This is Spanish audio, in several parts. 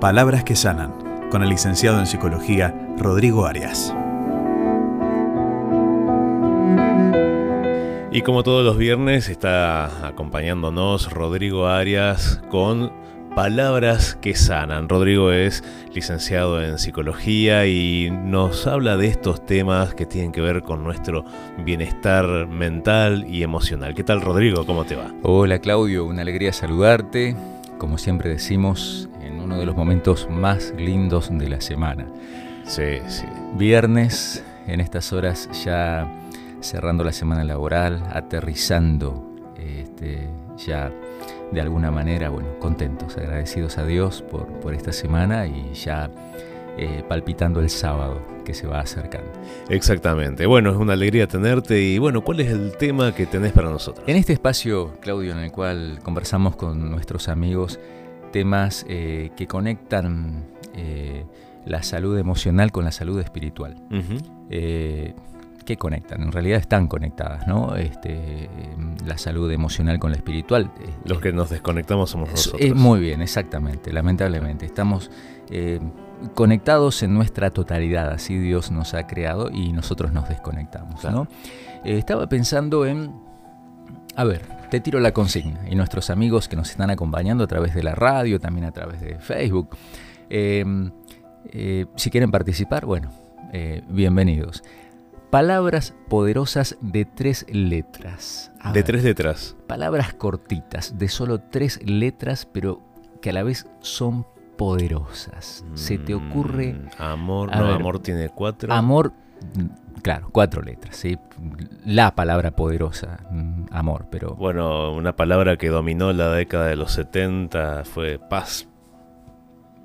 Palabras que sanan, con el licenciado en psicología Rodrigo Arias. Y como todos los viernes está acompañándonos Rodrigo Arias con Palabras que sanan. Rodrigo es licenciado en psicología y nos habla de estos temas que tienen que ver con nuestro bienestar mental y emocional. ¿Qué tal Rodrigo? ¿Cómo te va? Hola Claudio, una alegría saludarte. Como siempre decimos, uno de los momentos más lindos de la semana. Sí, sí. Viernes, en estas horas ya cerrando la semana laboral, aterrizando este, ya de alguna manera, bueno, contentos, agradecidos a Dios por, por esta semana y ya eh, palpitando el sábado que se va acercando. Exactamente. Bueno, es una alegría tenerte y bueno, ¿cuál es el tema que tenés para nosotros? En este espacio, Claudio, en el cual conversamos con nuestros amigos temas eh, que conectan eh, la salud emocional con la salud espiritual que conectan, en realidad están conectadas, ¿no? Este, la salud emocional con la espiritual. Los que nos desconectamos somos nosotros. Es, muy bien, exactamente, lamentablemente. Estamos eh, conectados en nuestra totalidad, así Dios nos ha creado y nosotros nos desconectamos, ¿no? Eh, estaba pensando en, a ver, te tiro la consigna y nuestros amigos que nos están acompañando a través de la radio, también a través de Facebook, eh, si quieren participar, bueno, bienvenidos. Palabras poderosas de tres letras. de tres letras. Palabras cortitas, de solo tres letras, pero que a la vez son poderosas. ¿Se te ocurre? Mm, amor, no, amor tiene cuatro. Amor, claro, cuatro letras, ¿sí? La palabra poderosa, mm, amor, pero... Bueno, una palabra que dominó la década de los 70 fue paz.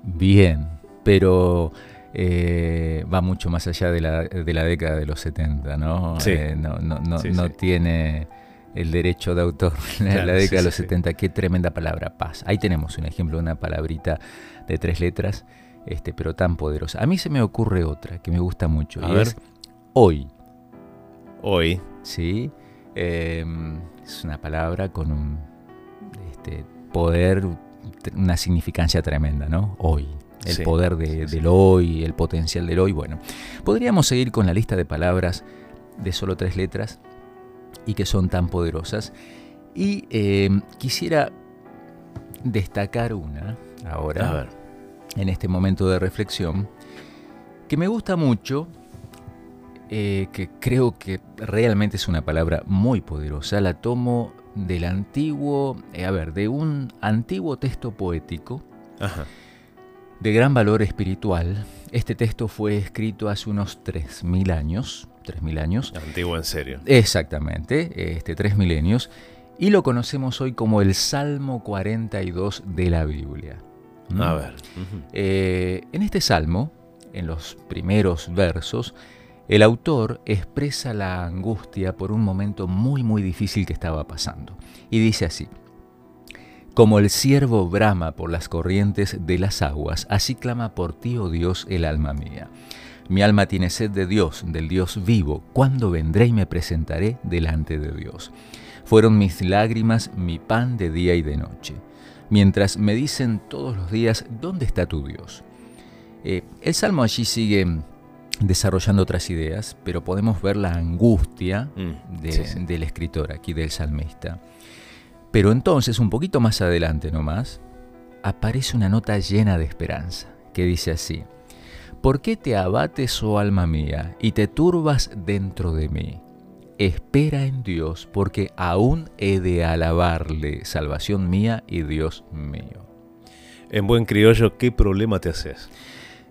Bien, pero eh, va mucho más allá de la, de la, década de los 70, ¿no? Eh, no, no, no, tiene el derecho de autor en la década de los 70. Qué tremenda palabra, paz. Ahí tenemos un ejemplo de una palabrita de tres letras, este, pero tan poderosa. A mí se me ocurre otra que me gusta mucho. y es hoy. Hoy. Sí. Em, es una palabra con un este, poder, una significancia tremenda, ¿no? Hoy el poder del hoy, el potencial del hoy. Bueno, podríamos seguir con la lista de palabras de solo tres letras y que son tan poderosas. Y eh, quisiera destacar una ahora, en este momento de reflexión, que me gusta mucho, eh, que creo que realmente es una palabra muy poderosa. La tomo del antiguo, eh, a ver, de un antiguo texto poético. Ajá de gran valor espiritual. Este texto fue escrito hace unos 3.000 años. 3.000 años. Antiguo en serio. Exactamente, este, tres milenios. Y lo conocemos hoy como el Salmo 42 de la Biblia. ¿Mm? A ver. Eh, en este salmo, en los primeros versos, el autor expresa la angustia por un momento muy muy difícil que estaba pasando. Y dice así, como el ciervo brama por las corrientes de las aguas, así clama por ti, oh Dios, el alma mía. Mi alma tiene sed de Dios, del Dios vivo. ¿Cuándo vendré y me presentaré delante de Dios? Fueron mis lágrimas mi pan de día y de noche, mientras me dicen todos los días, ¿dónde está tu Dios? Eh, el Salmo allí sigue desarrollando otras ideas, pero podemos ver la angustia mm, del escritor aquí, del salmista. Pero entonces, un poquito más adelante nomás, aparece una nota llena de esperanza, que dice así, ¿Por qué te abates, oh alma mía, y te turbas dentro de mí? Espera en Dios, porque aún he de alabarle, salvación mía y Dios mío. En buen criollo, ¿qué problema te haces?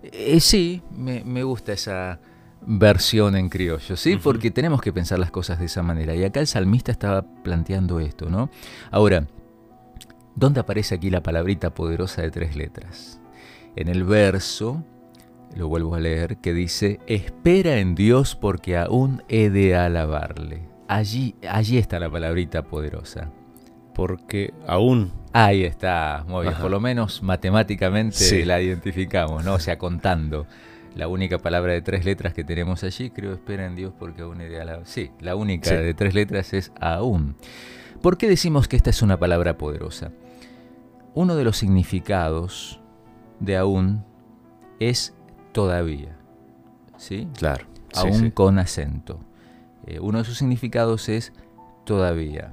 Eh, sí, me, me gusta esa, versión en criollo, ¿sí? Porque tenemos que pensar las cosas de esa manera. Y acá el salmista estaba planteando esto, ¿no? Ahora, ¿dónde aparece aquí la palabrita poderosa de tres letras? En el verso, lo vuelvo a leer, que dice, espera en Dios porque aún he de alabarle. Allí, allí está la palabrita poderosa. Porque aún Ahí está, muy bien. Por lo menos matemáticamente la identificamos, ¿no? O sea, contando la única palabra de tres letras que tenemos allí, creo, espera en Dios porque aún es de la... Sí, la única de tres letras es aún. ¿Por qué decimos que esta es una palabra poderosa? Uno de los significados de aún es todavía. ¿Sí? Claro. Aún con acento. Eh, uno de sus significados es todavía.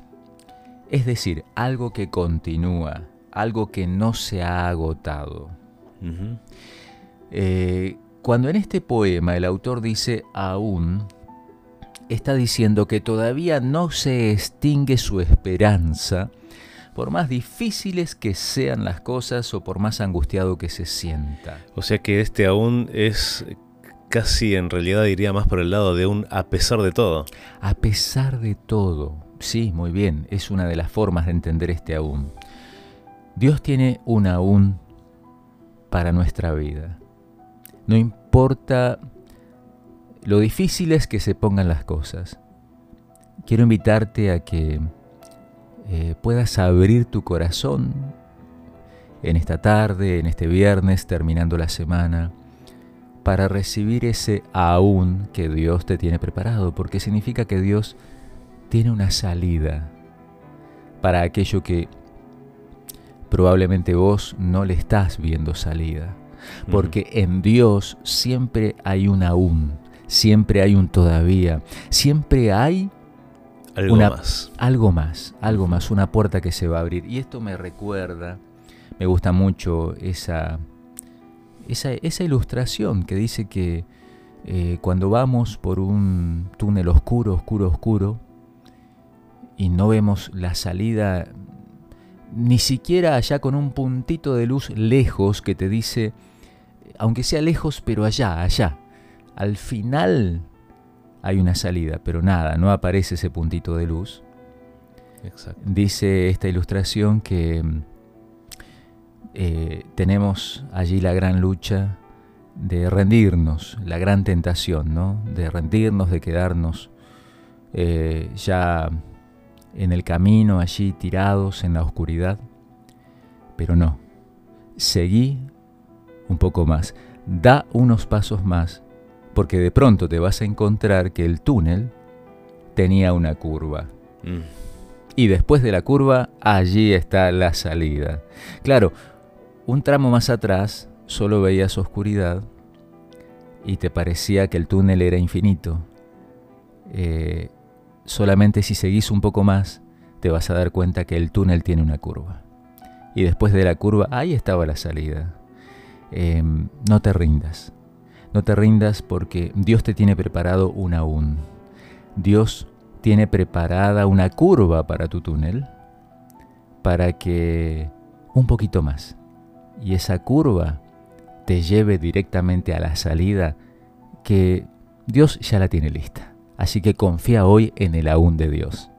Es decir, algo que continúa, algo que no se ha agotado. Eh, cuando en este poema el autor dice aún, está diciendo que todavía no se extingue su esperanza, por más difíciles que sean las cosas o por más angustiado que se sienta. O sea que este aún es casi en realidad diría más por el lado de un a pesar de todo. A pesar de todo, sí, muy bien, es una de las formas de entender este aún. Dios tiene un aún para nuestra vida. No importa lo difíciles que se pongan las cosas. Quiero invitarte a que eh, puedas abrir tu corazón en esta tarde, en este viernes, terminando la semana, para recibir ese aún que Dios te tiene preparado, porque significa que Dios tiene una salida para aquello que probablemente vos no le estás viendo salida. Porque en Dios siempre hay un aún, siempre hay un todavía, siempre hay algo más. Algo más, algo más, una puerta que se va a abrir. Y esto me recuerda, me gusta mucho esa, esa, ilustración que dice que eh, cuando vamos por un túnel oscuro, oscuro, oscuro, y no vemos la salida ni siquiera allá con un puntito de luz lejos que te dice, aunque sea lejos, pero allá, allá. Al final hay una salida, pero nada, no aparece ese puntito de luz. Dice esta ilustración que eh, tenemos allí la gran lucha de rendirnos, la gran tentación, ¿no? De rendirnos, de quedarnos eh, ya en el camino, allí tirados en la oscuridad. Pero no, seguí un poco más, da unos pasos más porque de pronto te vas a encontrar que el túnel tenía una curva. Mm. Y después de la curva, allí está la salida. Claro, un tramo más atrás solo veías oscuridad y te parecía que el túnel era infinito. Eh, solamente si seguís un poco más, te vas a dar cuenta que el túnel tiene una curva. Y después de la curva, ahí estaba la salida. Em, no te rindas. No te rindas porque Dios te tiene preparado un aún. Dios tiene preparada una curva para tu túnel para que un poquito más y esa curva te lleve directamente a la salida que Dios ya la tiene lista. Así que confía hoy en el aún de Dios.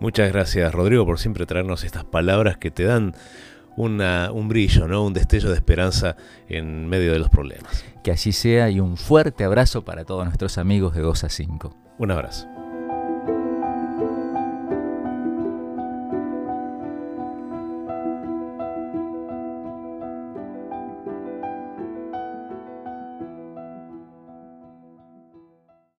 Muchas gracias Rodrigo por siempre traernos estas palabras que te dan un brillo, ¿no? un destello de esperanza en medio de los problemas. Que así sea y un fuerte abrazo para todos nuestros amigos de 2 a 5. Un abrazo.